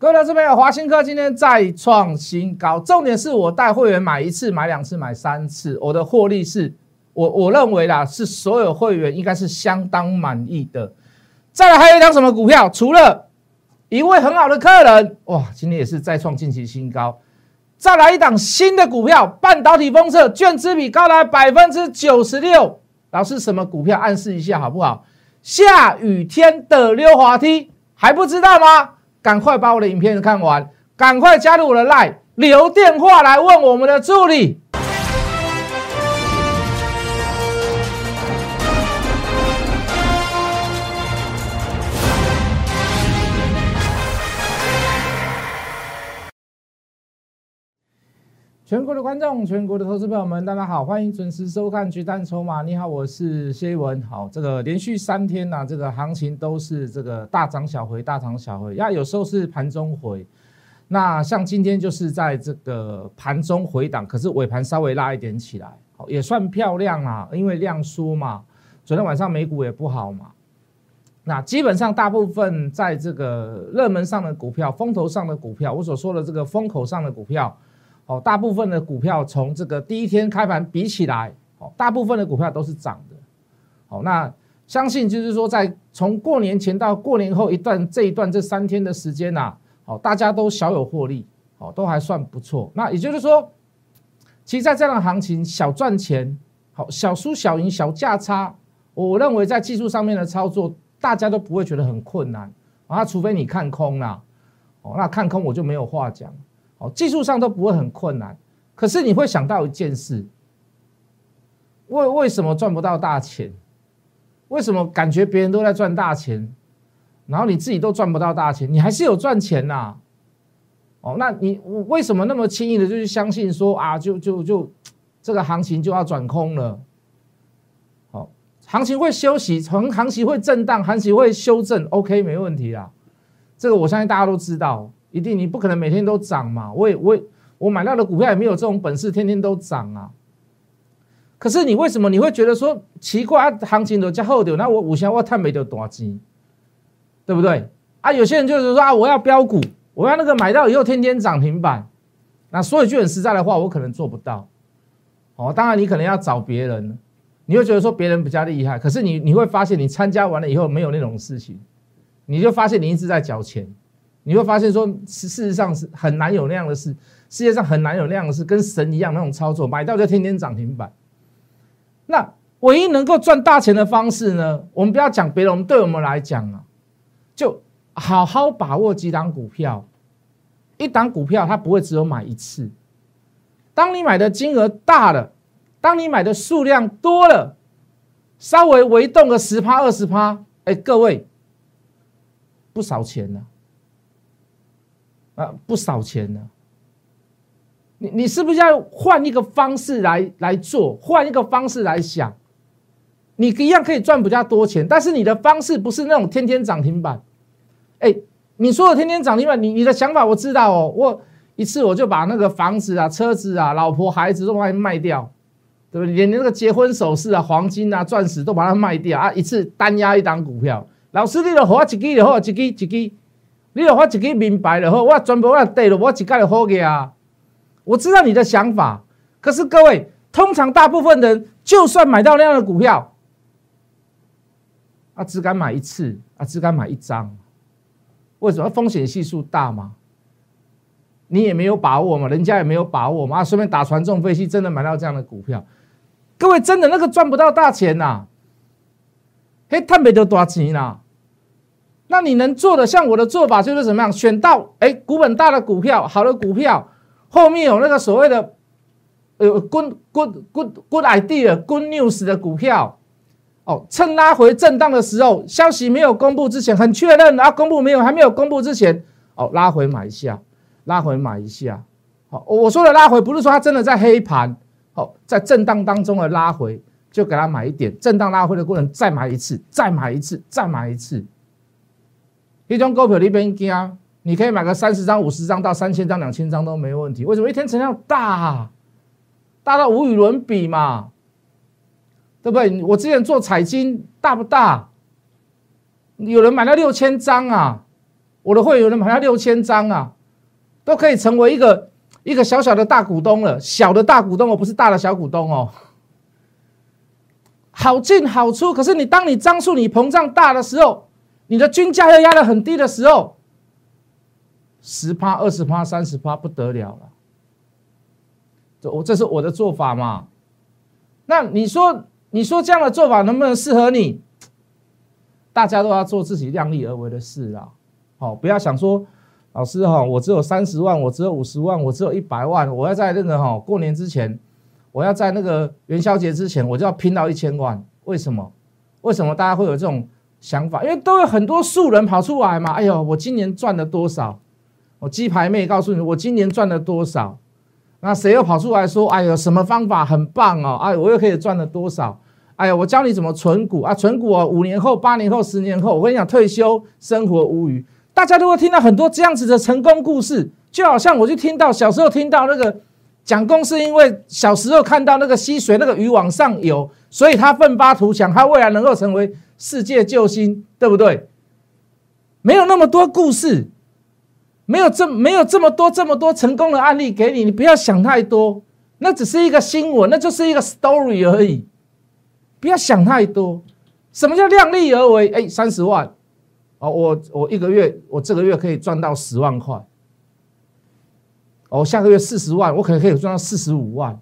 各位这边有华兴科今天再创新高，重点是我带会员买一次、买两次、买三次，我的获利是，我我认为啦，是所有会员应该是相当满意的。再来还有一张什么股票？除了一位很好的客人，哇，今天也是再创近期新高。再来一档新的股票，半导体封测，券资比高达百分之九十六。老师，什么股票？暗示一下好不好？下雨天的溜滑梯还不知道吗？赶快把我的影片看完，赶快加入我的 line，留电话来问我们的助理。全国的观众，全国的投资朋友们，大家好，欢迎准时收看《巨蛋筹码》。你好，我是谢文。好，这个连续三天呐，这个行情都是这个大涨小回，大涨小回。呀，有时候是盘中回。那像今天就是在这个盘中回档，可是尾盘稍微拉一点起来，好，也算漂亮啊。因为量缩嘛，昨天晚上美股也不好嘛。那基本上大部分在这个热门上的股票、风头上的股票，我所说的这个风口上的股票。哦，大部分的股票从这个第一天开盘比起来，哦，大部分的股票都是涨的。好，那相信就是说，在从过年前到过年后一段这一段这三天的时间呐，好，大家都小有获利，好，都还算不错。那也就是说，其实，在这样的行情，小赚钱，好，小输小赢，小价差，我认为在技术上面的操作，大家都不会觉得很困难啊，除非你看空啦，哦，那看空我就没有话讲。哦，技术上都不会很困难，可是你会想到一件事：为为什么赚不到大钱？为什么感觉别人都在赚大钱，然后你自己都赚不到大钱？你还是有赚钱呐？哦，那你为什么那么轻易的就去相信说啊，就就就这个行情就要转空了？好，行情会休息，从行情会震荡，行情会修正，OK，没问题啦。这个我相信大家都知道。一定你不可能每天都涨嘛？我也我我买到的股票也没有这种本事，天天都涨啊。可是你为什么你会觉得说奇怪？行情都加厚点，那我五千我探没得多金，对不对？啊，有些人就是说啊，我要标股，我要那个买到以后天天涨停板。那说一句很实在的话，我可能做不到。哦，当然你可能要找别人，你会觉得说别人比较厉害，可是你你会发现你参加完了以后没有那种事情，你就发现你一直在缴钱。你会发现，说事事实上是很难有那样的事，世界上很难有那样的事，跟神一样那种操作，买到就天天涨停板。那唯一能够赚大钱的方式呢？我们不要讲别的，我们对我们来讲啊，就好好把握几档股票。一档股票它不会只有买一次，当你买的金额大了，当你买的数量多了，稍微微动个十趴二十趴，哎，各位不少钱呢。啊，啊不少钱呢。你你是不是要换一个方式来来做，换一个方式来想？你一样可以赚比较多钱，但是你的方式不是那种天天涨停板。哎，你说的天天涨停板，你你的想法我知道哦。我一次我就把那个房子啊、车子啊、老婆孩子都把它卖掉，对不对？连那个结婚首饰啊、黄金啊、钻石都把它卖掉啊，一次单压一档股票。老师，你的好，一支就好，一支一支。你有我自己明白了后，我全部我对了，我自己就好个啊！我知道你的想法，可是各位，通常大部分人就算买到那样的股票，啊，只敢买一次，啊，只敢买一张，为什么？风险系数大吗？你也没有把握嘛，人家也没有把握嘛，啊，顺便打船中飞机，真的买到这样的股票，各位真的那个赚不到大钱呐，嘿，赚不到多钱呐。那你能做的，像我的做法就是怎么样？选到哎股本大的股票，好的股票，后面有那个所谓的呃 good good good good idea good news 的股票，哦，趁拉回震荡的时候，消息没有公布之前，很确认啊，公布没有，还没有公布之前，哦，拉回买一下，拉回买一下，好，我说的拉回不是说它真的在黑盘，好，在震荡当中的拉回，就给它买一点，震荡拉回的过程再买一次，再买一次，再买一次。一张股票里边惊，你可以买个三十张、五十张到三千张、两千张都没问题。为什么？一天成交量大，大到无与伦比嘛，对不对？我之前做彩金大不大？有人买了六千张啊！我的会有人买到六千张啊，都可以成为一个一个小小的大股东了，小的大股东哦，不是大的小股东哦。好进好出，可是你当你张数你膨胀大的时候，你的均价又压得很低的时候，十趴、二十趴、三十趴不得了了。这我这是我的做法嘛？那你说你说这样的做法能不能适合你？大家都要做自己量力而为的事啊！好，不要想说老师哈，我只有三十万，我只有五十万，我只有一百万，我要在那个哈过年之前。我要在那个元宵节之前，我就要拼到一千万。为什么？为什么大家会有这种想法？因为都有很多素人跑出来嘛。哎呦，我今年赚了多少？我鸡排妹告诉你，我今年赚了多少？那谁又跑出来说，哎呦，什么方法很棒哦？哎，我又可以赚了多少？哎呀，我教你怎么存股啊？存股哦，五年后、八年后、十年后，我跟你讲，退休生活无虞。大家都会听到很多这样子的成功故事，就好像我就听到小时候听到那个。蒋公是因为小时候看到那个溪水那个鱼往上游，所以他奋发图强，他未来能够成为世界救星，对不对？没有那么多故事，没有这没有这么多这么多成功的案例给你，你不要想太多，那只是一个新闻，那就是一个 story 而已，不要想太多。什么叫量力而为？哎，三十万，哦，我我一个月，我这个月可以赚到十万块。哦，下个月四十万，我可能可以赚到四十五万。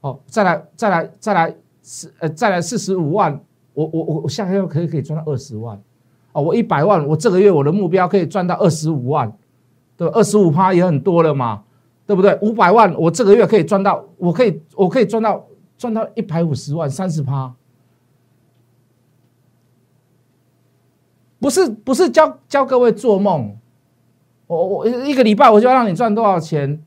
哦，再来，再来，再来四呃，再来四十五万，我我我我下个月可以可以赚到二十万。哦，我一百万，我这个月我的目标可以赚到二十五万，对二十五趴也很多了嘛，对不对？五百万，我这个月可以赚到，我可以我可以赚到赚到一百五十万，三十趴。不是不是教教各位做梦。我我一个礼拜我就要让你赚多少钱？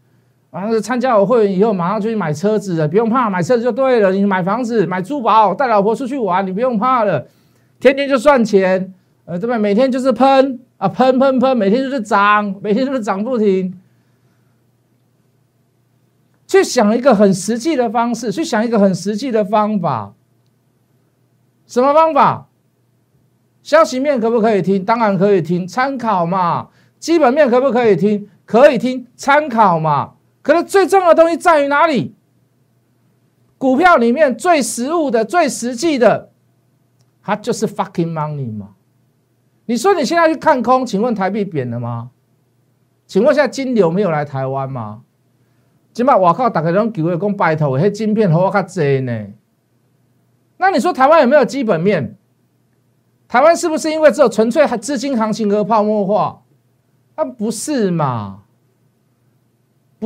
完了参加我会员以后，马上就去买车子了，不用怕，买车子就对了。你买房子、买珠宝、带老婆出去玩，你不用怕了，天天就赚钱，呃，对吧？每天就是喷啊，喷喷喷，每天就是涨，每天就是涨不停。去想一个很实际的方式，去想一个很实际的方法。什么方法？消息面可不可以听？当然可以听，参考嘛。基本面可不可以听？可以听，参考嘛。可是最重要的东西在于哪里？股票里面最实物的、最实际的，它就是 fucking money 嘛。你说你现在去看空，请问台币贬了吗？请问现在金流没有来台湾吗？起码我靠，大家拢叫我讲拜托，迄晶片好我较济呢。那你说台湾有没有基本面？台湾是不是因为只有纯粹资金行情和泡沫化？啊，不是嘛？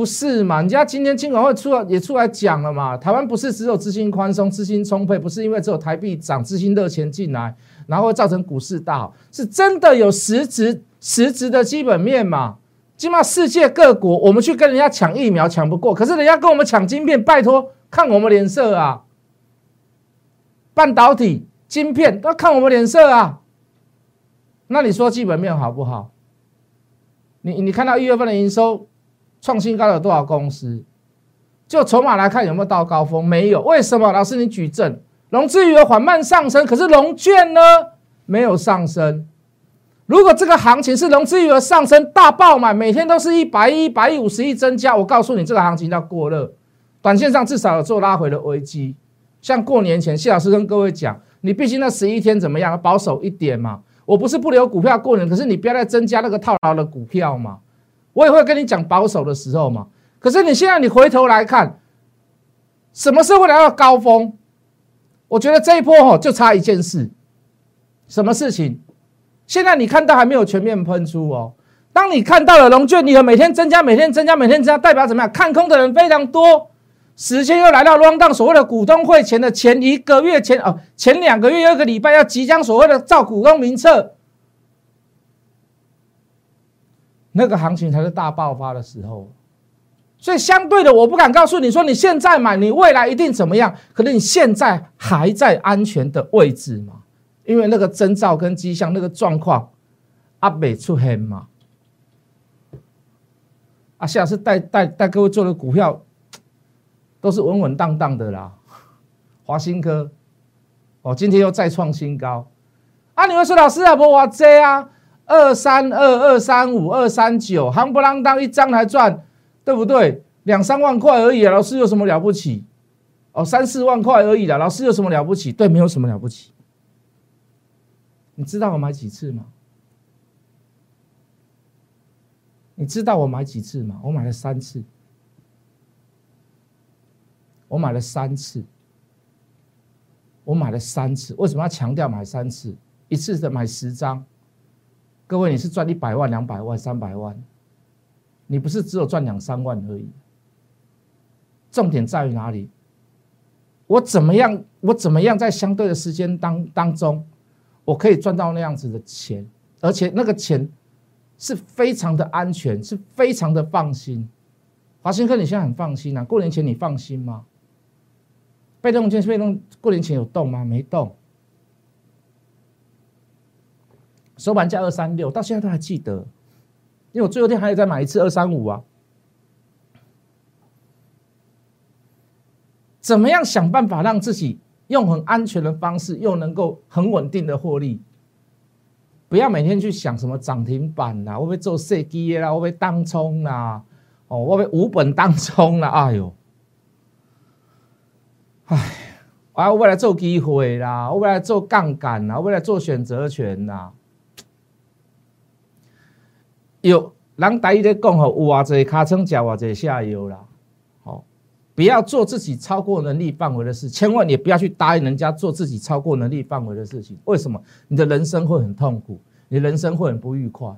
不是嘛？人家今天金管会出来也出来讲了嘛？台湾不是只有资金宽松、资金充沛，不是因为只有台币涨、资金热钱进来，然后会造成股市大好，是真的有实质、实质的基本面嘛？起码世界各国，我们去跟人家抢疫苗抢不过，可是人家跟我们抢晶片，拜托看我们脸色啊！半导体、晶片都看我们脸色啊！那你说基本面好不好？你你看到一月份的营收创新高有多少公司？就筹码来看有没有到高峰？没有，为什么？老师你举证，融资余额缓慢上升，可是融券呢没有上升。如果这个行情是融资余额上升大爆满，每天都是一百亿、一百亿、五十亿增加，我告诉你这个行情叫过热，短线上至少有做拉回的危机。像过年前，谢老师跟各位讲，你毕竟那十一天怎么样，保守一点嘛。我不是不留股票过年，可是你不要再增加那个套牢的股票嘛。我也会跟你讲保守的时候嘛。可是你现在你回头来看，什么时候会来到高峰？我觉得这一波哈就差一件事，什么事情？现在你看到还没有全面喷出哦。当你看到了龙卷，你和每天增加、每天增加、每天增加，代表怎么样？看空的人非常多。时间又来到 round down 所谓的股东会前的前一个月前哦，前两个月又一个礼拜要即将所谓的造股东名册，那个行情才是大爆发的时候。所以相对的，我不敢告诉你说你现在买，你未来一定怎么样？可能你现在还在安全的位置嘛？因为那个征兆跟迹象，那个状况阿没出黑嘛。啊，下次带带带各位做的股票。都是稳稳当当的啦，华新科，哦，今天又再创新高，啊，你会说老师啊，不哇这啊，二三二、二三五、二三九，夯不啷当一张还赚，对不对？两三万块而已啊，老师有什么了不起？哦，三四万块而已啦，老师有什么了不起？对，没有什么了不起。你知道我买几次吗？你知道我买几次吗？我买了三次，我买了三次，我买了三次。为什么要强调买三次？一次的买十张，各位你是赚一百万、两百万、三百万，你不是只有赚两三万而已。重点在于哪里？我怎么样？我怎么样在相对的时间当当中，我可以赚到那样子的钱，而且那个钱。是非常的安全，是非常的放心。华兴科，你现在很放心啊？过年前你放心吗？被动券被动过年前有动吗？没动。收盘价二三六，到现在都还记得，因为我最后天还有再买一次二三五啊。怎么样想办法让自己用很安全的方式，又能够很稳定的获利？不要每天去想什么涨停板啦，会不会做设计啦，会不会当冲啦，哦，会不会无本当冲啦？哎呦，哎，我未来做机会啦，我未来做杠杆啦，我未来做选择权啦。有人大意在讲吼，有偌济卡层加偌济下游啦，好，不要做自己超过能力范围的事，千万也不要去答应人家做自己超过能力范围的事情。为什么？你的人生会很痛苦。你人生会很不愉快，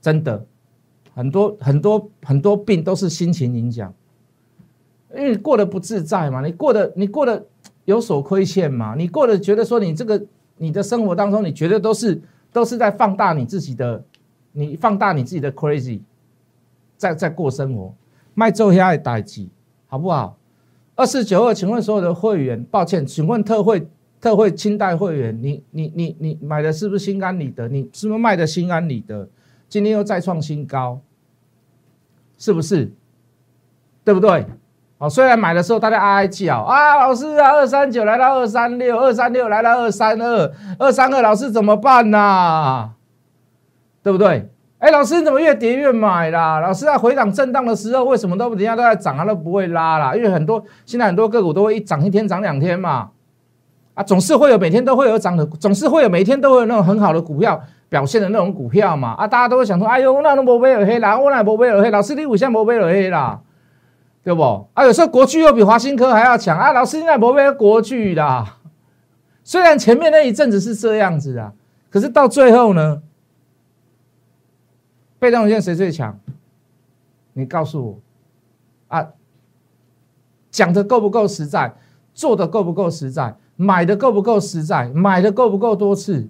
真的，很多很多很多病都是心情影响，因为你过得不自在嘛，你过得你过得有所亏欠嘛，你过得觉得说你这个你的生活当中，你觉得都是都是在放大你自己的，你放大你自己的 crazy，在在过生活，卖做下的代志，好不好？二四九二，请问所有的会员，抱歉，请问特惠。特惠清代会员，你你你你买的是不是心安理得？你是不是卖的心安理得？今天又再创新高，是不是？对不对？哦，虽然买的时候大家哀哀叫啊，老师啊，二三九来到二三六，二三六来到二三二，二三二，老师怎么办呢？对不对？哎，老师你怎么越跌越买啦？老师在回档震荡的时候，为什么都人家都在涨，它都不会拉啦？因为很多现在很多个股都会一涨一天涨两天嘛。啊，总是会有每天都会有涨的，总是会有每天都会有那种很好的股票表现的那种股票嘛。啊，大家都会想说，哎呦，那都无买有黑啦，我那无买有黑，老师你为什么无买有黑啦？对不？啊，有时候国巨又比华新科还要强啊，老师你那无买国巨啦。虽然前面那一阵子是这样子啊，可是到最后呢，被动元件谁最强？你告诉我啊，讲的够不够实在？做的够不够实在？买的够不够实在？买的够不够多次？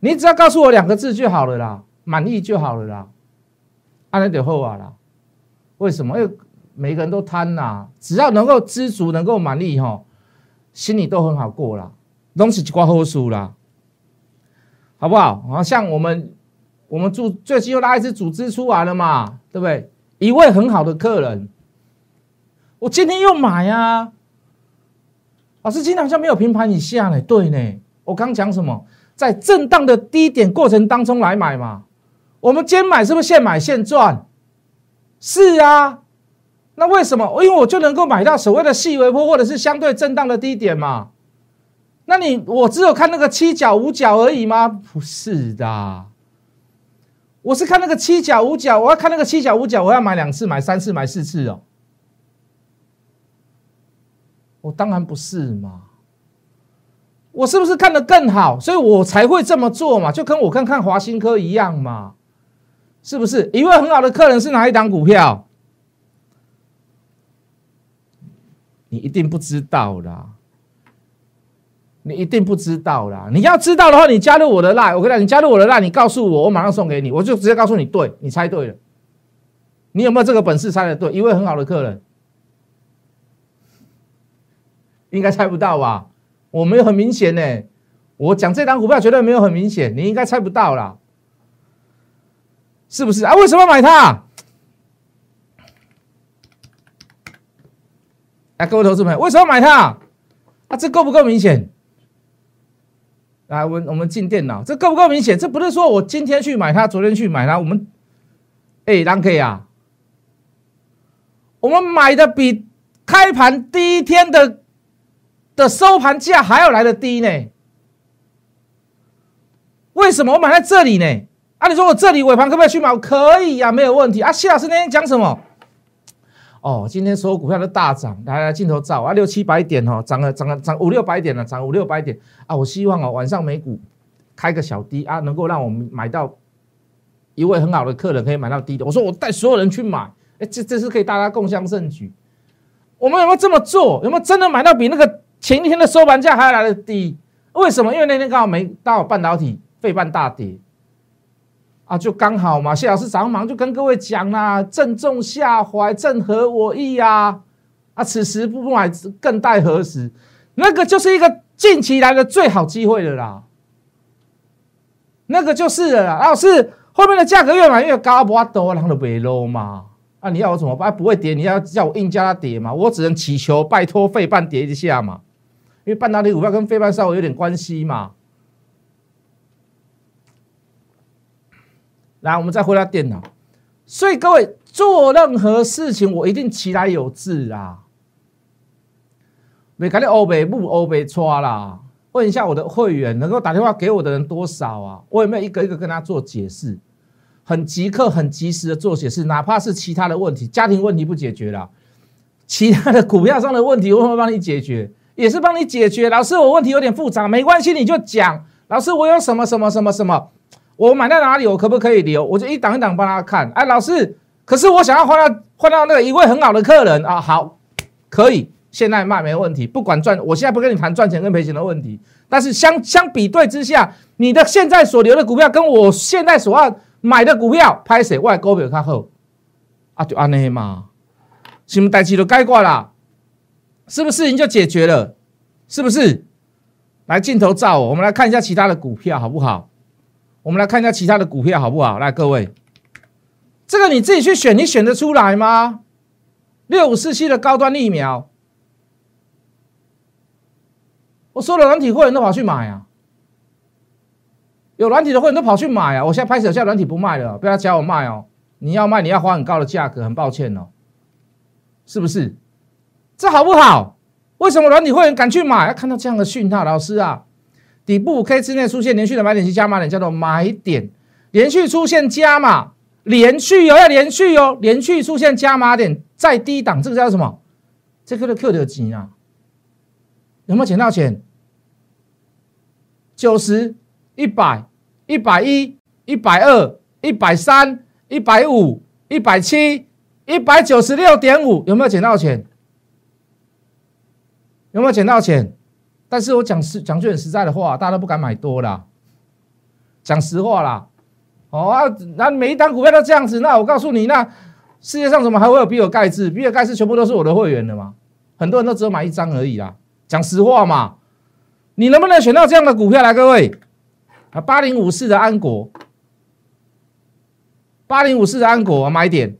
你只要告诉我两个字就好了啦，满意就好了啦。安那点后啊啦？为什么？因为每个人都贪呐，只要能够知足，能够满意哈，心里都很好过啦，东西就挂后数啦，好不好？啊，像我们我们组最近又拉一支组织出来了嘛，对不对？一位很好的客人，我今天又买啊。老师，今天好像没有平盘以下呢？对呢，我刚讲什么？在震荡的低点过程当中来买嘛。我们今天买是不是现买现赚？是啊。那为什么？因为我就能够买到所谓的细微波或者是相对震荡的低点嘛。那你我只有看那个七角五角而已吗？不是的，我是看那个七角五角，我要看那个七角五角，我要买两次、买三次、买四次哦。我当然不是嘛，我是不是看得更好，所以我才会这么做嘛？就跟我看看华新科一样嘛，是不是？一位很好的客人是哪一档股票？你一定不知道啦，你一定不知道啦。你要知道的话，你加入我的赖我跟你讲，你加入我的赖你告诉我，我马上送给你，我就直接告诉你，对你猜对了，你有没有这个本事猜的对？一位很好的客人。应该猜不到吧？我没有很明显呢。我讲这张股票绝对没有很明显，你应该猜不到啦，是不是啊？为什么买它？哎，各位投资朋友，为什么买它？啊，这够不够明显？来，我们我们进电脑，这够不够明显？这不是说我今天去买它，昨天去买它，我们哎，狼 K 啊，我们买的比开盘第一天的的收盘价还要来的低呢。为什么我买在这里呢？啊，你说我这里尾盘可不可以去买？可以呀，没有问题啊。谢老师那天讲什么？哦，今天所有股票都大涨，来来镜头照啊，六七百点哦，涨了涨了涨五六百点了，涨五六百点啊。我希望哦，晚上美股开个小低啊，能够让我们买到一位很好的客人可以买到低的。我说我带所有人去买，哎，这这是可以大家共襄盛举。我们有没有这么做？有没有真的买到比那个前一天的收盘价还要来的低？为什么？因为那天刚好没到半导体。费半大跌啊，就刚好嘛。谢老师早上忙就跟各位讲啦，正中下怀，正合我意呀。啊，此时不买更待何时？那个就是一个近期来的最好机会了啦。那个就是了，老师后面的价格越买越高，不要多，然后都别 low 嘛。啊，你要我怎么办？不会跌，你要叫我硬加它跌嘛？我只能祈求拜托费半跌一下嘛，因为半导体股票跟费半稍微有点关系嘛。来，我们再回到电脑。所以各位做任何事情，我一定其来有志啊！没看你欧北不欧北抓啦？问一下我的会员，能够打电话给我的人多少啊？我有没有一个一个跟他做解释？很即刻、很及时的做解释，哪怕是其他的问题，家庭问题不解决了，其他的股票上的问题，我会帮你解决，也是帮你解决。老师，我问题有点复杂，没关系，你就讲。老师，我有什么什么什么什么？我买在哪里？我可不可以留？我就一档一档帮他看。哎，老师，可是我想要换到换到那个一位很好的客人啊，好，可以，现在卖没问题。不管赚，我现在不跟你谈赚钱跟赔钱的问题。但是相相比对之下，你的现在所留的股票跟我现在所要买的股票，拍谁外高比较好啊？就安尼嘛，什么代志都改过了，是不是事情就解决了？是不是？来镜头照，我们来看一下其他的股票好不好？我们来看一下其他的股票好不好？来，各位，这个你自己去选，你选得出来吗？六五四七的高端疫苗，我说了，软体会员都跑去买啊，有软体的会员都跑去买啊。我现在拍手，现在软体不卖了，不要叫我卖哦。你要卖，你要花很高的价格，很抱歉哦，是不是？这好不好？为什么软体会员敢去买？要看到这样的讯号，老师啊。底部五 K 之内出现连续的买点及加码点，叫做买点。连续出现加码，连续哦，要连续哦，连续出现加码点，在低档，这个叫什么？这个的 Q 的级啊，有没有捡到钱？九十、一百、一百一、一百二、一百三、一百五、一百七、一百九十六点五，有没有捡到钱？有没有捡到钱？但是我讲实讲句很实在的话，大家都不敢买多啦。讲实话啦，哦啊，那每一单股票都这样子，那我告诉你，那世界上怎么还会有比尔盖茨？比尔盖茨全部都是我的会员的嘛？很多人都只有买一张而已啦。讲实话嘛，你能不能选到这样的股票来？各位啊，八零五四的安国，八零五四的安国买点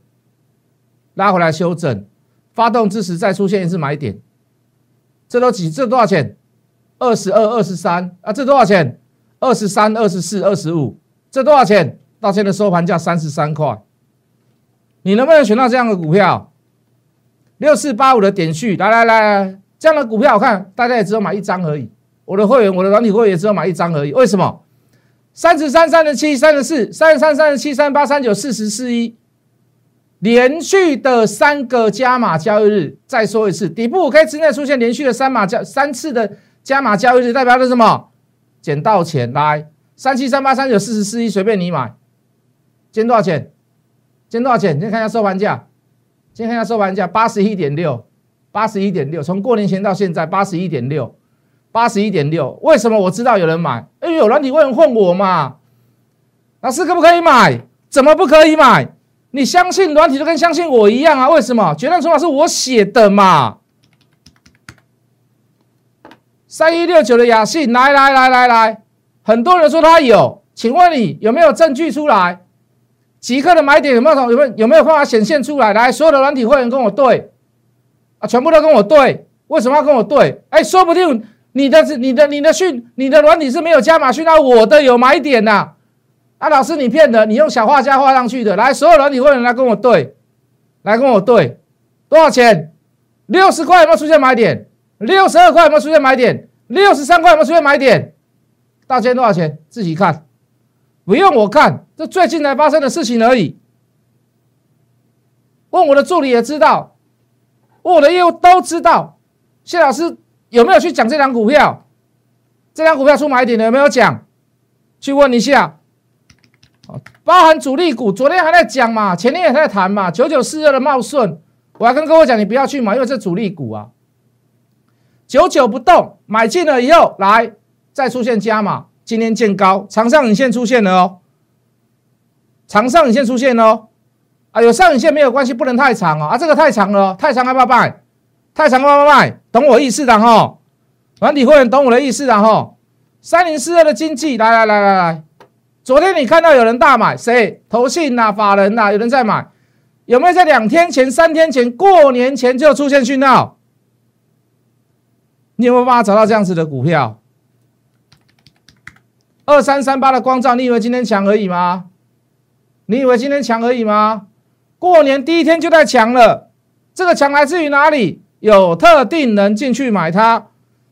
拉回来修正，发动之时再出现一次买点，这都几？这多少钱？二十二、二十三啊，这多少钱？二十三、二十四、二十五，这多少钱？到现在收盘价三十三块。你能不能选到这样的股票？六四八五的点序，来来来来，这样的股票我看大家也只有买一张而已。我的会员，我的软体会员也只有买一张而已。为什么？三十三、三十七、三十四、三十三、三十七、三八、三九、四十四一，连续的三个加码交易日。再说一次，底部五 K 之内出现连续的三码交三次的。加码交易日代表的是什么？捡到钱来，三七三八三九四十四一，随便你买。今天多少钱？今天多少钱？先看一下收盘价。先看一下收盘价，八十一点六，八十一点六。从过年前到现在，八十一点六，八十一点六。为什么我知道有人买？因为有软体会员混我嘛。老师可不可以买？怎么不可以买？你相信软体就跟相信我一样啊？为什么？决战筹码是我写的嘛。三一六九的雅信，来来来来来，很多人说他有，请问你有没有证据出来？即刻的买点有没有有没有有没有办法显现出来？来，所有的软体会员跟我对，啊，全部都跟我对，为什么要跟我对？哎，说不定你的是你的你的讯你的软体是没有加码讯号，我的有买点呐。啊，老师你骗的，你用小画家画上去的。来，所有软体会员来跟我对，来跟我对，多少钱？六十块有没有出现买点？六十二块有没有出现买点？六十三块有没有出现买点？大千多少钱？自己看，不用我看，这最近才发生的事情而已。问我的助理也知道，问我的业务都知道。谢老师有没有去讲这张股票？这张股票出买点的有没有讲？去问一下。包含主力股，昨天还在讲嘛，前天也在谈嘛。九九四二的茂顺，我还跟各位讲，你不要去买，因为这主力股啊。久久不动，买进了以后，来再出现加码，今天见高，长上影线出现了哦，长上影线出现哦。啊，有上影线没有关系，不能太长哦。啊，这个太长了，太长要不要卖？太长要不要卖？懂我意思的哈，软体会员懂我的意思的哈。三零四二的经济，来来来来来，昨天你看到有人大买，谁？投信呐，法人呐，有人在买，有没有在两天前、三天前、过年前就出现讯号？你有没有办法找到这样子的股票？二三三八的光照，你以为今天强而已吗？你以为今天强而已吗？过年第一天就在强了，这个强来自于哪里？有特定人进去买它，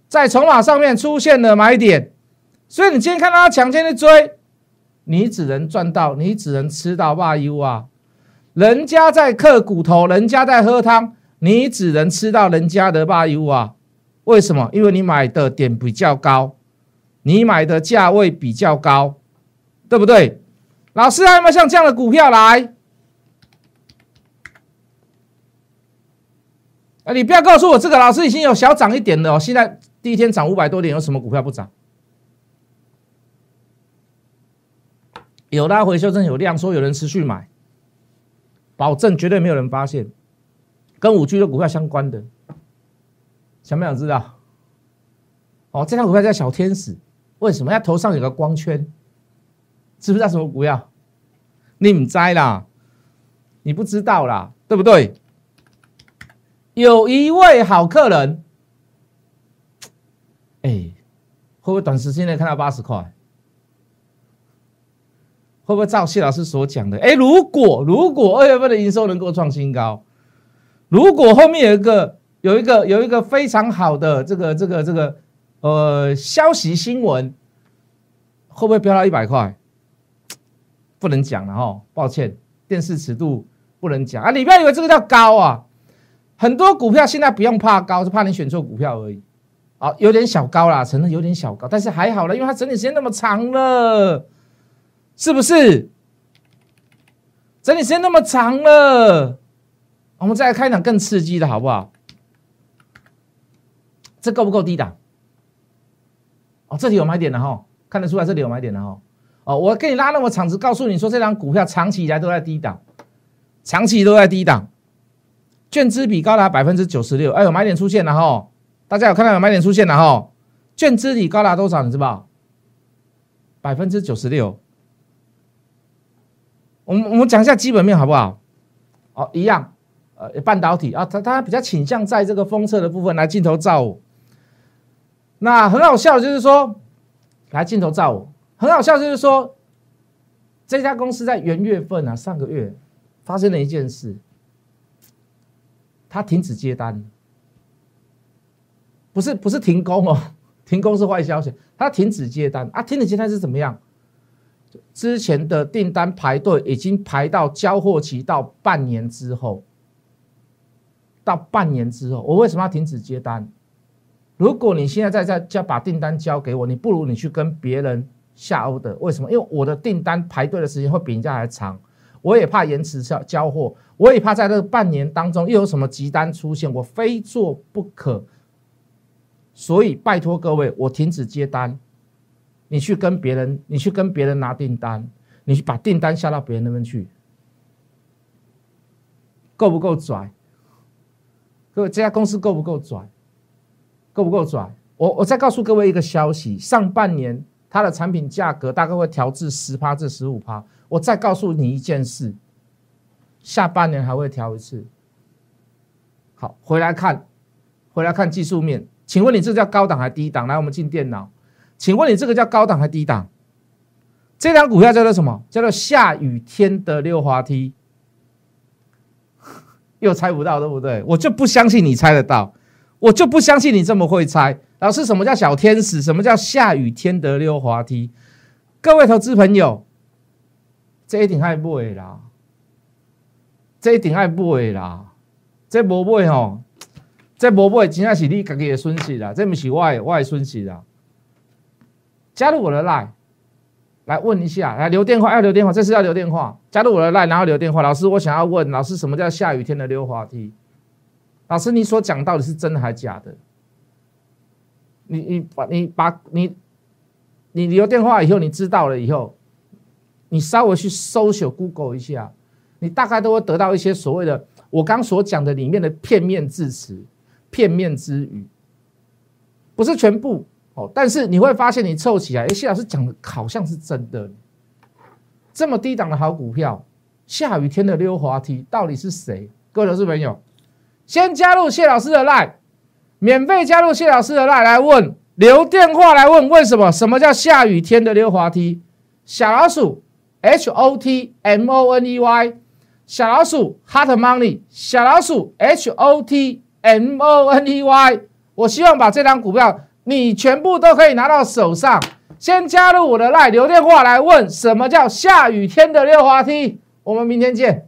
在筹码上面出现了买点，所以你今天看到它抢进去追，你只能赚到，你只能吃到霸 U 啊！人家在嗑骨头，人家在喝汤，你只能吃到人家的霸 U 啊！为什么？因为你买的点比较高，你买的价位比较高，对不对？老师还有没有像这样的股票来？啊，你不要告诉我这个老师已经有小涨一点了哦。现在第一天涨五百多点，有什么股票不涨？有拉回修正有量，说有人持续买，保证绝对没有人发现。跟五 G 的股票相关的，想不想知道？哦，这张股票叫小天使，为什么？它头上有个光圈，知不知道什么股票？你唔知啦，你不知道啦，对不对？有一位好客人，哎，会不会短时间内看到八十块？会不会照谢老师所讲的？哎，如果如果二月份的营收能够创新高，如果后面有一个有一个有一个非常好的这个这个这个呃消息新闻，会不会飙到一百块？不能讲了哈，抱歉，电视尺度不能讲啊！你不要以为这个叫高啊。很多股票现在不用怕高，是怕你选错股票而已。啊，有点小高啦，承认有点小高，但是还好了，因为它整理时间那么长了，是不是？整理时间那么长了，我们再来开一场更刺激的好不好？这够不够低档？哦，这里有买点的哈，看得出来这里有买点的哈。哦，我给你拉那么长，只告诉你说这张股票长期以来都在低档，长期都在低档。券资比高达百分之九十六，哎，有买点出现了哈，大家有看到有买点出现了哈？券资比高达多少？你知道？百分之九十六。我们我们讲一下基本面好不好？哦，一样，呃，半导体啊，它它比较倾向在这个封测的部分来镜头照我。那很好笑，就是说，来镜头照我，很好笑，就是说，这家公司在元月份啊，上个月发生了一件事。他停止接单，不是不是停工哦，停工是坏消息。他停止接单啊，停止接单是怎么样？之前的订单排队已经排到交货期到半年之后，到半年之后，我为什么要停止接单？如果你现在在在交把订单交给我，你不如你去跟别人下欧的，为什么？因为我的订单排队的时间会比人家还长。我也怕延迟交交货，我也怕在这半年当中又有什么急单出现，我非做不可。所以拜托各位，我停止接单，你去跟别人，你去跟别人拿订单，你去把订单下到别人那边去，够不够拽？各位，这家公司够不够拽？够不够拽？我我再告诉各位一个消息，上半年它的产品价格大概会调至十趴至十五趴。我再告诉你一件事，下半年还会调一次。好，回来看，回来看技术面，请问你这叫高档还低档？来，我们进电脑，请问你这个叫高档还低档？这张股票叫做什么？叫做下雨天的溜滑梯。又猜不到，对不对？我就不相信你猜得到，我就不相信你这么会猜。老师，什么叫小天使？什么叫下雨天的溜滑梯？各位投资朋友，这一定爱买啦，这一定爱买啦，这无买吼，这无买真正是你家己的损失啦，这不是我的我的损失啦。加入我的 line。来问一下，来留电话，要留电话，这次要留电话。加入我的 line，然后留电话。老师，我想要问老师，什么叫下雨天的溜滑梯？老师，你所讲到底是真的还是假的？你你把你把你你留电话以后，你知道了以后，你稍微去搜索 Google 一下，你大概都会得到一些所谓的我刚所讲的里面的片面字词、片面之语，不是全部。哦，但是你会发现，你凑起来，哎，谢老师讲的好像是真的。这么低档的好股票，下雨天的溜滑梯，到底是谁？各位投资朋友，先加入谢老师的 line，免费加入谢老师的 line 来问，留电话来问，为什么？什么叫下雨天的溜滑梯？小老鼠 H O T M O N E Y，小老鼠 Hot Money，小老鼠 H O T M O N E Y，我希望把这张股票。你全部都可以拿到手上。先加入我的 line，留电话来问什么叫下雨天的溜滑梯。我们明天见。